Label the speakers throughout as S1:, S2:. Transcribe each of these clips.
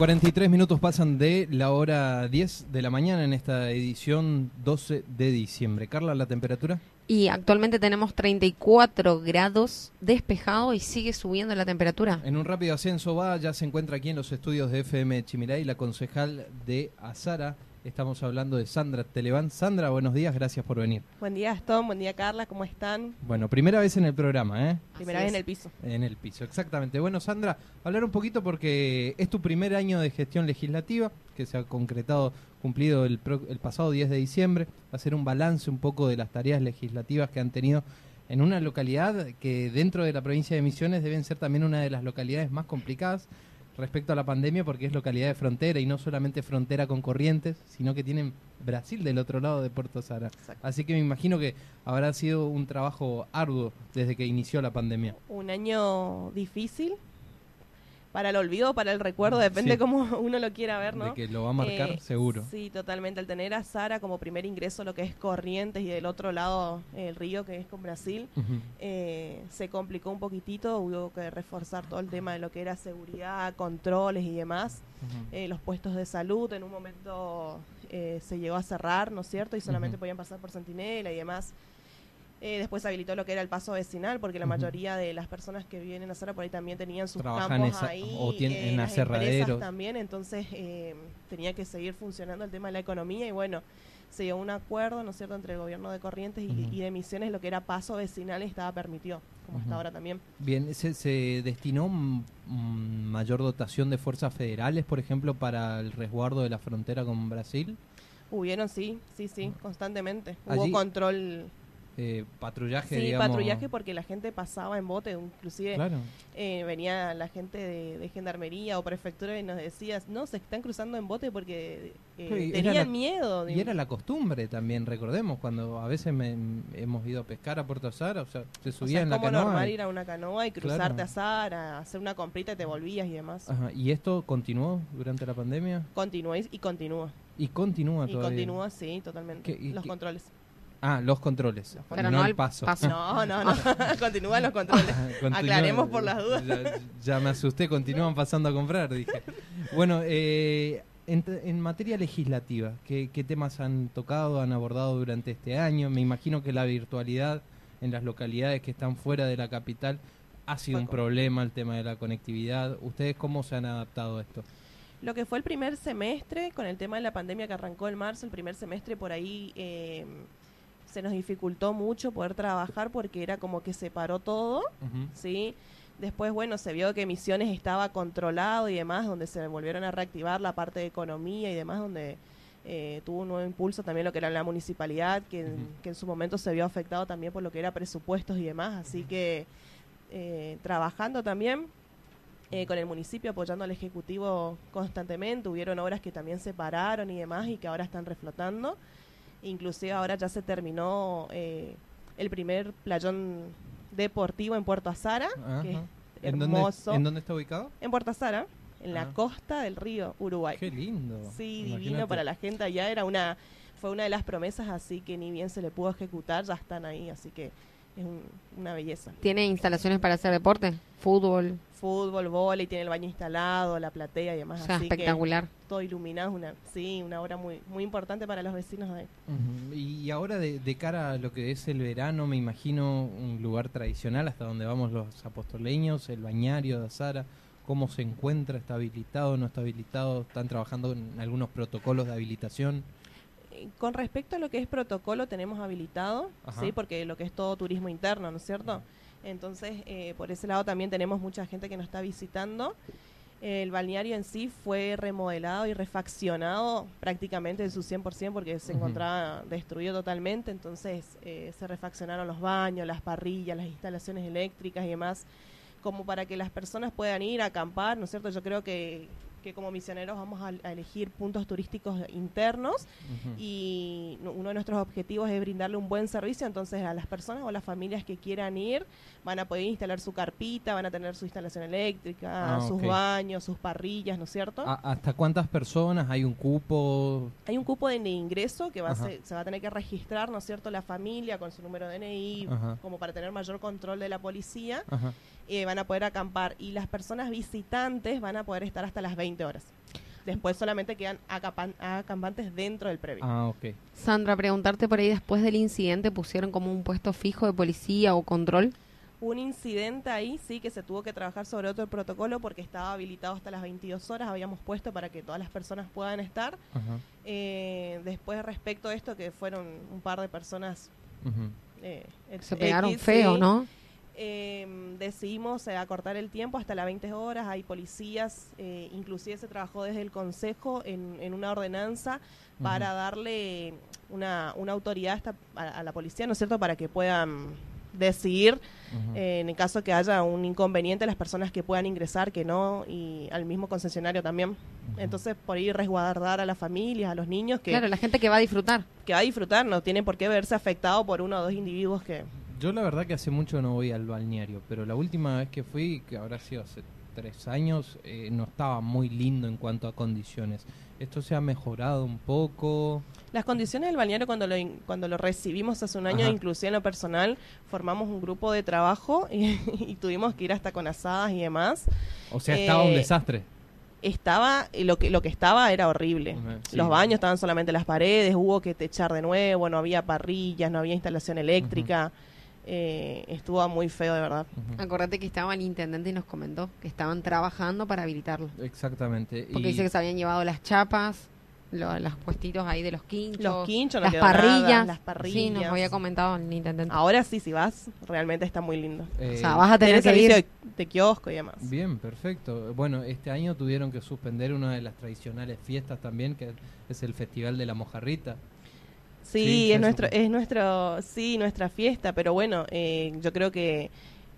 S1: 43 minutos pasan de la hora 10 de la mañana en esta edición 12 de diciembre. Carla, ¿la temperatura?
S2: Y actualmente tenemos 34 grados despejado y sigue subiendo la temperatura.
S1: En un rápido ascenso va, ya se encuentra aquí en los estudios de FM Chimiray la concejal de Azara, Estamos hablando de Sandra Televán. Sandra, buenos días, gracias por venir.
S3: Buen día, Aston. Buen día, Carla. ¿Cómo están?
S1: Bueno, primera vez en el programa, ¿eh?
S3: Primera vez en el piso.
S1: En el piso, exactamente. Bueno, Sandra, hablar un poquito porque es tu primer año de gestión legislativa, que se ha concretado, cumplido el, el pasado 10 de diciembre. Hacer un balance un poco de las tareas legislativas que han tenido en una localidad que dentro de la provincia de Misiones deben ser también una de las localidades más complicadas respecto a la pandemia porque es localidad de frontera y no solamente frontera con Corrientes, sino que tienen Brasil del otro lado de Puerto Sara. Así que me imagino que habrá sido un trabajo arduo desde que inició la pandemia.
S3: Un año difícil, para el olvido, para el recuerdo, depende cómo uno lo quiera ver, ¿no?
S1: De que lo va a marcar, eh, seguro.
S3: Sí, totalmente. Al tener a Sara como primer ingreso, lo que es Corrientes y del otro lado el río, que es con Brasil, eh, se complicó un poquitito. Hubo que reforzar todo el tema de lo que era seguridad, controles y demás. Eh, los puestos de salud, en un momento se llegó a cerrar, ¿no es cierto? Y solamente podían pasar por Centinela y demás. Eh, después habilitó lo que era el paso vecinal, porque la mayoría de las personas que viven en Azara por ahí también tenían sus campos ahí.
S1: O tienen en aserraderos.
S3: también, entonces eh, tenía que seguir funcionando el tema de la economía y bueno, se dio un acuerdo, ¿no es cierto?, entre el gobierno de Corrientes y, de Misiones, lo que era paso vecinal estaba permitido, como hasta ahora también.
S1: Bien, ¿se, se destinó mayor dotación de fuerzas federales, por ejemplo, para el resguardo de la frontera con Brasil?
S3: Hubieron, sí, sí, sí, constantemente. Hubo control
S1: eh, patrullaje,
S3: sí, patrullaje porque la gente pasaba en bote, inclusive eh, venía la gente de, gendarmería o prefectura y nos decía, no, se están cruzando en bote porque eh, tenían miedo.
S1: Y era la costumbre también, recordemos, cuando a veces hemos ido a pescar a Puerto Azara, o sea, se subía en la canoa.
S3: normal ir a una canoa y cruzarte a Azara, hacer una comprita y te volvías y demás.
S1: ¿Y esto continuó durante la pandemia?
S3: Continuó y, continúa.
S1: Y continúa todavía.
S3: Y continúa, sí, totalmente. Los controles.
S1: Ah, los controles. Pero no, el paso.
S3: No, no, no. Continúan los controles. Aclaremos por las dudas.
S1: Ya, me asusté, continúan pasando a comprar, dije. Bueno, eh, en, materia legislativa, ¿qué, temas han tocado, han abordado durante este año? Me imagino que la virtualidad en las localidades que están fuera de la capital ha sido un problema, el tema de la conectividad. ¿Ustedes cómo se han adaptado a esto?
S3: Lo que fue el primer semestre, con el tema de la pandemia que arrancó en marzo, el primer semestre por ahí... Eh, se nos dificultó mucho poder trabajar porque era como que se paró todo, ¿sí? Después, bueno, se vio que Misiones estaba controlado y demás, donde se volvieron a reactivar la parte de economía y demás, donde eh, tuvo un nuevo impulso también lo que era la municipalidad, que, en su momento se vio afectado también por lo que era presupuestos y demás. Así que eh, trabajando también eh, con el municipio, apoyando al Ejecutivo constantemente, hubieron obras que también se pararon y demás y que ahora están reflotando. Inclusive ahora ya se terminó eh, el primer playón deportivo en Puerto Azara, que es hermoso.
S1: ¿En dónde, está ubicado?
S3: En Puerto Azara, en la ah. costa del río Uruguay.
S1: Qué lindo.
S3: Sí, divino para la gente allá. Era una, fue una de las promesas, así que ni bien se le pudo ejecutar, ya están ahí, así que es una belleza.
S2: ¿Tiene instalaciones para hacer deporte? ¿Fútbol?
S3: Fútbol, vóley, tiene el baño instalado, la platea y demás.
S2: así espectacular.
S3: Todo iluminado, una, sí, una obra muy, muy importante para los vecinos de ahí.
S1: Y ahora de, cara a lo que es el verano, me imagino un lugar tradicional hasta donde vamos los apostoleños, el bañario de Azara. ¿Cómo se encuentra? ¿Está habilitado? ¿No está habilitado? ¿Están trabajando en algunos protocolos de habilitación?
S3: con respecto a lo que es protocolo, tenemos habilitado, ¿sí? Porque lo que es todo turismo interno, ¿no es cierto? Entonces, eh, por ese lado también tenemos mucha gente que nos está visitando. El balneario en sí fue remodelado y refaccionado prácticamente de su 100% porque se encontraba destruido totalmente, entonces eh, se refaccionaron los baños, las parrillas, las instalaciones eléctricas y demás, como para que las personas puedan ir a acampar, ¿no es cierto? Yo creo que que como misioneros vamos a, elegir puntos turísticos internos y uno de nuestros objetivos es brindarle un buen servicio, entonces a las personas o las familias que quieran ir van a poder instalar su carpita, van a tener su instalación eléctrica, ah, sus baños, sus parrillas, ¿no es cierto?
S1: ¿Hasta cuántas personas? ¿Hay un cupo?
S3: Hay un cupo de ingreso que va se va a tener que registrar, ¿no es cierto?, la familia con su número de DNI, como para tener mayor control de la policía. Eh, van a poder acampar y las personas visitantes van a poder estar hasta las 20 20 horas. Después solamente quedan acampantes dentro del previo.
S1: Ah, ok.
S2: Sandra, preguntarte por ahí, después del incidente, ¿pusieron como un puesto fijo de policía o control?
S3: un incidente ahí, sí, que se tuvo que trabajar sobre otro protocolo porque estaba habilitado hasta las 22 horas, habíamos puesto para que todas las personas puedan estar. Eh, después, respecto a esto, que fueron un par de personas...
S2: Eh, se pegaron feo, ¿no?
S3: Em, decidimos eh, acortar el tiempo hasta las 20 horas. Hay policías, eh, inclusive se trabajó desde el Consejo en, una ordenanza para darle una, una autoridad a, la policía, ¿no es cierto?, para que puedan decidir eh, en el caso que haya un inconveniente las personas que puedan ingresar, que no, y al mismo concesionario también. Entonces, por ahí resguardar a las familias, a los niños que...
S2: Claro, la gente que va a disfrutar.
S3: Que va a disfrutar, no tiene por qué verse afectado por uno o dos individuos que
S1: yo la verdad que hace mucho no voy al balneario, pero la última vez que fui, que habrá sido hace tres años, eh, no estaba muy lindo en cuanto a condiciones. ¿Esto se ha mejorado un poco?
S3: Las condiciones del balneario cuando lo, cuando lo recibimos hace un año, inclusive en lo personal, formamos un grupo de trabajo y, tuvimos que ir hasta con asadas y demás.
S1: O sea, estaba un eh, desastre
S3: estaba lo que lo que estaba era horrible. Los baños estaban solamente las paredes, hubo que techar de nuevo, no había parrillas, no había instalación eléctrica eh, estuvo muy feo de verdad.
S2: Acordate que estaba el intendente y nos comentó que estaban trabajando para habilitarlo.
S1: Exactamente.
S2: Porque dice que se habían llevado las chapas, los puestitos ahí de los quinchos,
S3: los quinchos
S2: las, parrillas. las parrillas. Sí, nos había comentado el intendente.
S3: Ahora sí, si vas, realmente está muy lindo.
S2: o sea, vas a tener que ir
S3: de kiosco y demás.
S1: Bien, perfecto. Bueno, este año tuvieron que suspender una de las tradicionales fiestas también, que es el Festival de la Mojarrita.
S3: Sí, es nuestro, es nuestro, sí, nuestra fiesta, pero bueno, eh, yo creo que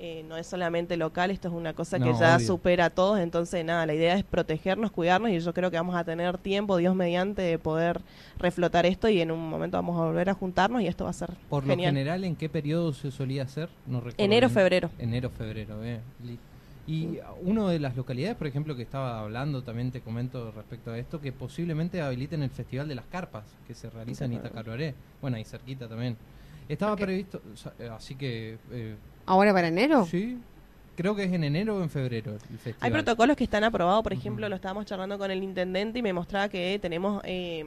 S3: eh, no es solamente local, esto es una cosa que ya supera a todos, entonces nada, la idea es protegernos, cuidarnos y yo creo que vamos a tener tiempo, Dios mediante, de poder reflotar esto y en un momento vamos a volver a juntarnos y esto va a ser
S1: Por lo general, ¿en qué periodo se solía hacer?
S3: No Enero, febrero.
S1: Enero, febrero, eh. Y una de las localidades, por ejemplo, que estaba hablando, también te comento respecto a esto, que posiblemente habiliten el Festival de las Carpas, que se realiza en Itacaroaré. Bueno, ahí cerquita también. Estaba previsto, eh, así que...
S2: Eh, ¿Ahora para enero?
S1: Sí, creo que es en enero o en febrero el festival.
S3: Hay protocolos que están aprobados, por ejemplo, lo estábamos charlando con el intendente y me mostraba que tenemos eh,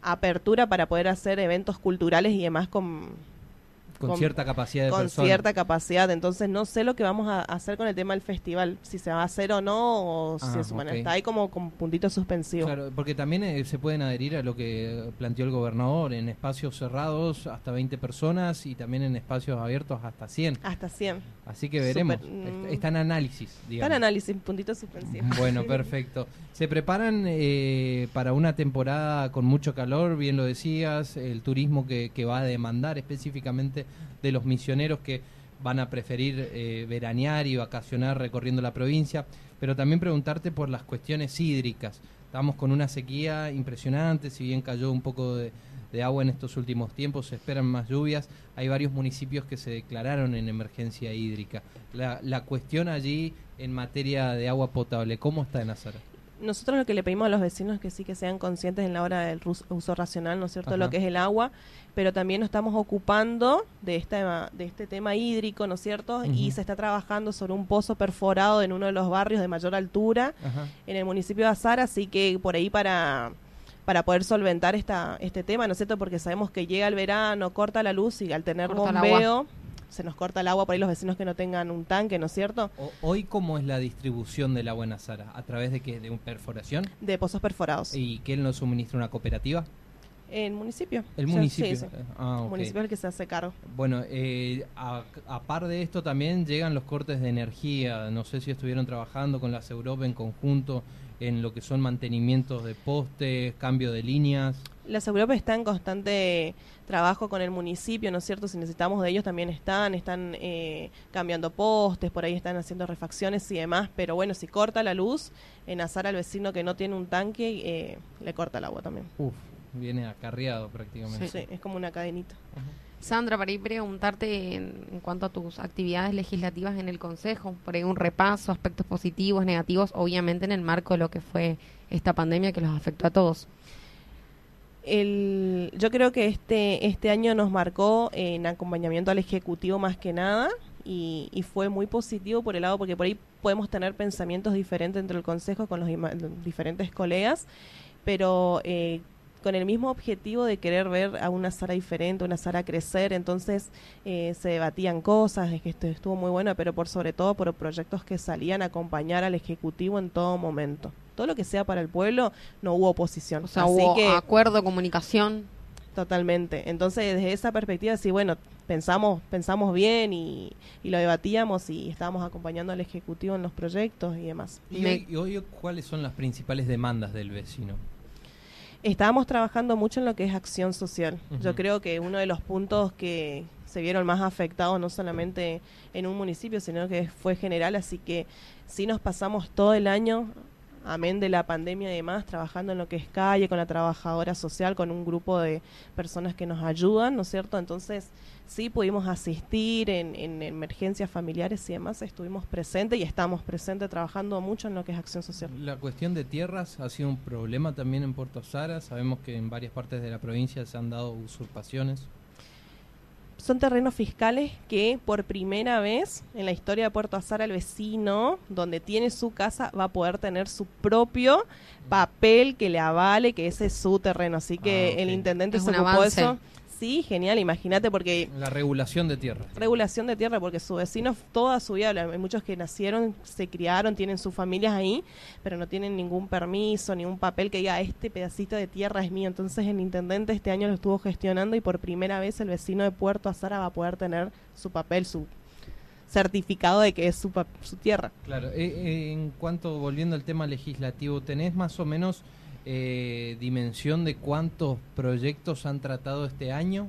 S3: apertura para poder hacer eventos culturales y demás con
S1: con, cierta capacidad de
S3: con cierta capacidad. Entonces no sé lo que vamos a hacer con el tema del festival si se va a hacer o no o si ah, es, bueno, está ahí como con puntito suspensivo
S1: claro porque también eh, se pueden adherir a lo que planteó el gobernador en espacios cerrados hasta 20 personas y también en espacios abiertos hasta 100
S3: hasta 100
S1: así que veremos. Mm. está en análisis
S3: digamos. está en análisis puntito suspensivo
S1: bueno perfecto. Se preparan eh, para una temporada con mucho calor bien lo decías el turismo que, que va a demandar específicamente de los misioneros que van a preferir eh, veranear y vacacionar recorriendo la provincia, pero también preguntarte por las cuestiones hídricas. Estamos con una sequía impresionante, si bien cayó un poco de, agua en estos últimos tiempos, se esperan más lluvias. Hay varios municipios que se declararon en emergencia hídrica. La, la cuestión allí en materia de agua potable, ¿cómo está en Azara?
S3: Nosotros lo que le pedimos a los vecinos es que sí que sean conscientes en la hora del uso racional, ¿no es cierto?, lo que es el agua, pero también nos estamos ocupando de este, de este tema hídrico, ¿no es cierto?, y se está trabajando sobre un pozo perforado en uno de los barrios de mayor altura en el municipio de Azar, así que por ahí para para poder solventar esta, este tema, ¿no es cierto? Porque sabemos que llega el verano, corta la luz y al tener bombeo se nos corta el agua por ahí los vecinos que no tengan un tanque, ¿no es cierto?
S1: hoy, ¿cómo es la distribución del agua en Azara? ¿A través de qué? ¿De una perforación?
S3: De pozos perforados.
S1: ¿Y quién nos suministra una cooperativa?
S3: El municipio.
S1: El municipio. Sí,
S3: ah, El municipio es el que se hace cargo.
S1: Bueno, eh, a, par de esto también llegan los cortes de energía. No sé si estuvieron trabajando con las Europa en conjunto en lo que son mantenimientos de postes, cambio de líneas.
S3: Las Europa está en constante trabajo con el municipio, ¿no es cierto? Si necesitamos de ellos también están, están eh, cambiando postes, por ahí están haciendo refacciones y demás, pero bueno, si corta la luz, en azar al vecino que no tiene un tanque, eh, le corta el agua también.
S1: Uf, viene acarreado prácticamente.
S3: Sí, es como una cadenita.
S2: Sandra, para ir preguntarte en, cuanto a tus actividades legislativas en el Consejo, por ahí un repaso, aspectos positivos, negativos, obviamente en el marco de lo que fue esta pandemia que los afectó a todos.
S3: El, yo creo que este, este año nos marcó en acompañamiento al Ejecutivo más que nada, y, fue muy positivo por el lado, porque por ahí podemos tener pensamientos diferentes entre el Consejo con los diferentes colegas, pero eh, con el mismo objetivo de querer ver a una Sara diferente, una Sara crecer, entonces eh, se debatían cosas, es que esto estuvo muy bueno, pero por sobre todo por proyectos que salían a acompañar al Ejecutivo en todo momento. Todo lo que sea para el pueblo, no hubo oposición.
S2: O sea, hubo acuerdo, comunicación.
S3: Totalmente. Entonces, desde esa perspectiva, sí, bueno, pensamos, pensamos bien y, lo debatíamos y estábamos acompañando al Ejecutivo en los proyectos y demás.
S1: ¿Y hoy, cuáles son las principales demandas del vecino?
S3: Estábamos trabajando mucho en lo que es acción social. Yo creo que uno de los puntos que se vieron más afectados no solamente en un municipio, sino que fue general, así que sí nos pasamos todo el año amén de la pandemia y demás, trabajando en lo que es calle, con la trabajadora social, con un grupo de personas que nos ayudan, ¿no es cierto? Entonces, sí pudimos asistir en, en emergencias familiares y demás, estuvimos presentes y estamos presentes trabajando mucho en lo que es acción social.
S1: La cuestión de tierras ha sido un problema también en Puerto Sara, sabemos que en varias partes de la provincia se han dado usurpaciones
S3: son terrenos fiscales que por primera vez en la historia de Puerto Azar el vecino donde tiene su casa va a poder tener su propio papel que le avale que ese es su terreno. Así que ah, el intendente se ocupó de eso sí, genial, imagínate porque...
S1: La regulación de tierra.
S3: Regulación de tierra, porque sus vecinos toda su vida, hay muchos que nacieron, se criaron, tienen sus familias ahí, pero no tienen ningún permiso, ni un papel que diga, este pedacito de tierra es mío. Entonces el intendente este año lo estuvo gestionando y por primera vez el vecino de Puerto Azara va a poder tener su papel, su certificado de que es su, su tierra.
S1: Claro, eh, eh, en cuanto, volviendo al tema legislativo, ¿tenés más o menos eh, dimensión de cuántos proyectos han tratado este año?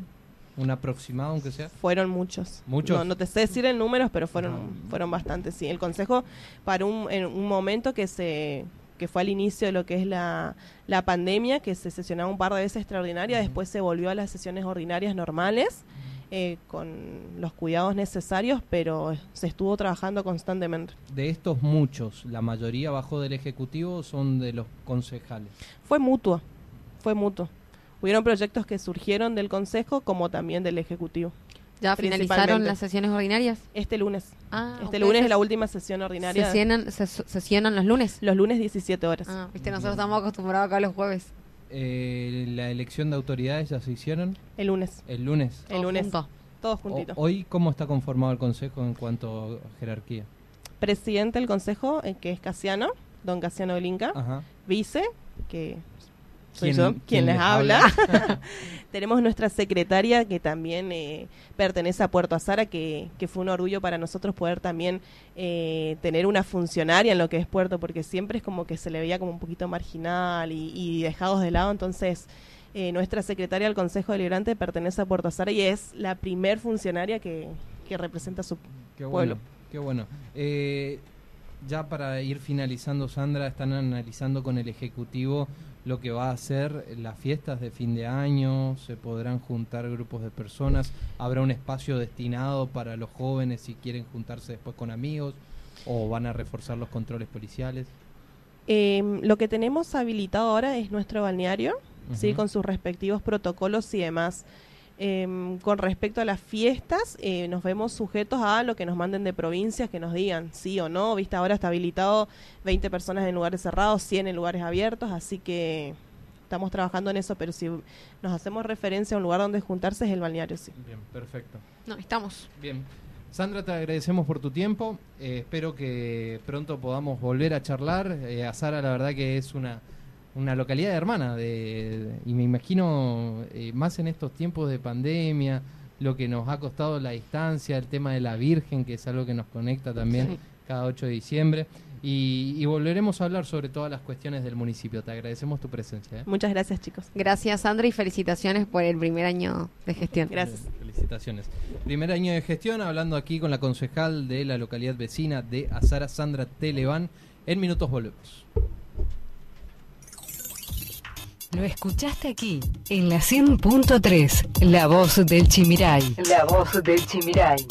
S1: ¿Un aproximado, aunque sea?
S3: Fueron muchos. ¿Muchos? No, te sé decir en números, pero fueron, fueron bastantes, sí. El Consejo, para un, en un momento que se que fue al inicio de lo que es la, la pandemia, que se sesionaba un par de veces extraordinaria, después se volvió a las sesiones ordinarias normales. Eh, con los cuidados necesarios, pero se estuvo trabajando constantemente.
S1: De estos muchos, la mayoría bajo del Ejecutivo son de los concejales.
S3: Fue mutuo, fue mutuo. Hubieron proyectos que surgieron del Consejo como también del Ejecutivo.
S2: ¿Ya finalizaron las sesiones ordinarias?
S3: Este lunes. Ah, este lunes es la última sesión ordinaria.
S2: ¿Se sesionan, los lunes?
S3: Los lunes 17 horas.
S2: Ah, viste, nosotros estamos acostumbrados acá los jueves.
S1: Eh, ¿La elección de autoridades ya se hicieron?
S3: El lunes.
S1: El lunes.
S3: El lunes. Todos juntitos.
S1: ¿Hoy cómo está conformado el Consejo en cuanto a jerarquía?
S3: Presidente del Consejo, eh, que es Casiano, don Casiano del Inca. Vice, que soy yo quien les habla. Tenemos nuestra secretaria que también eh, pertenece a Puerto Azara, que, que, fue un orgullo para nosotros poder también eh, tener una funcionaria en lo que es Puerto, porque siempre es como que se le veía como un poquito marginal y, dejados de lado. Entonces, eh, nuestra secretaria del Consejo Deliberante pertenece a Puerto Azara y es la primer funcionaria que, que representa a su
S1: qué
S3: pueblo.
S1: Bueno, qué bueno ya para ir finalizando, Sandra, están analizando con el Ejecutivo lo que va a ser las fiestas de fin de año, se podrán juntar grupos de personas, habrá un espacio destinado para los jóvenes si quieren juntarse después con amigos o van a reforzar los controles policiales.
S3: Em, lo que tenemos habilitado ahora es nuestro balneario, sí, con sus respectivos protocolos y demás. Em, con respecto a las fiestas, eh, nos vemos sujetos a lo que nos manden de provincias, que nos digan sí o no. Viste, ahora está habilitado 20 personas en lugares cerrados, 100 en lugares abiertos, así que estamos trabajando en eso, pero si nos hacemos referencia a un lugar donde juntarse es el balneario, sí.
S1: Bien, perfecto.
S2: No, estamos.
S1: Bien. Sandra, te agradecemos por tu tiempo. Eh, espero que pronto podamos volver a charlar. Eh, a Sara, la verdad que es una una localidad hermana de, y me imagino eh, más en estos tiempos de pandemia lo que nos ha costado la distancia el tema de la Virgen que es algo que nos conecta también cada 8 de diciembre y, volveremos a hablar sobre todas las cuestiones del municipio. Te agradecemos tu presencia. ¿eh?
S3: Muchas gracias, chicos.
S2: Gracias, Sandra, y felicitaciones por el primer año de gestión.
S3: Gracias.
S1: Felicitaciones. Primer año de gestión, hablando aquí con la concejal de la localidad vecina de Azara, Sandra Televan. En minutos volvemos.
S4: Lo escuchaste aquí, en la 100.3, La Voz del Chimiray. La Voz del Chimiray.